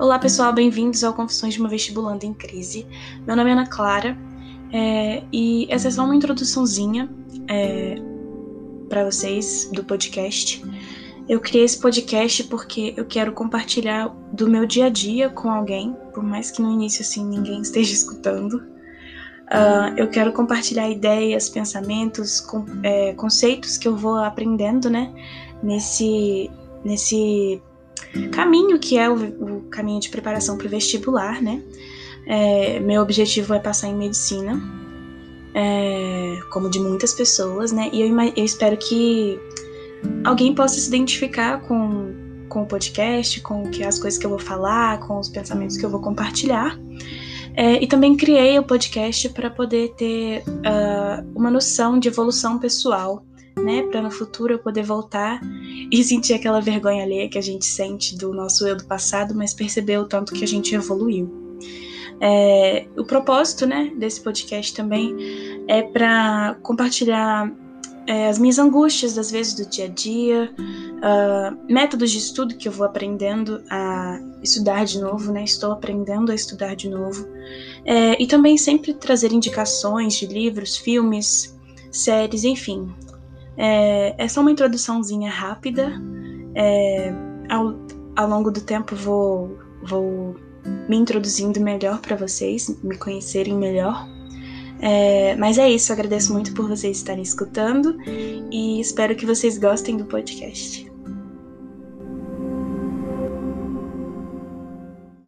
Olá pessoal, bem-vindos ao Confissões de uma Vestibulanda em Crise. Meu nome é Ana Clara é, e essa é só uma introduçãozinha é, para vocês do podcast. Eu criei esse podcast porque eu quero compartilhar do meu dia a dia com alguém, por mais que no início assim ninguém esteja escutando. Uh, eu quero compartilhar ideias, pensamentos, com, é, conceitos que eu vou aprendendo, né, nesse nesse caminho que é o, o caminho de preparação para o vestibular, né? É, meu objetivo é passar em medicina, é, como de muitas pessoas, né? E eu, eu, espero que alguém possa se identificar com, com o podcast, com que as coisas que eu vou falar, com os pensamentos que eu vou compartilhar. É, e também criei o podcast para poder ter uh, uma noção de evolução pessoal né? Para no futuro eu poder voltar e sentir aquela vergonha alheia que a gente sente do nosso eu do passado, mas perceber o tanto que a gente evoluiu. É, o propósito, né, desse podcast também é para compartilhar é, as minhas angústias, às vezes, do dia a dia, uh, métodos de estudo que eu vou aprendendo a estudar de novo, né? Estou aprendendo a estudar de novo. É, e também sempre trazer indicações de livros, filmes, séries, enfim, é, é só uma introduçãozinha rápida. É, ao, ao longo do tempo vou, vou me introduzindo melhor para vocês, me conhecerem melhor. É, mas é isso, agradeço muito por vocês estarem escutando e espero que vocês gostem do podcast.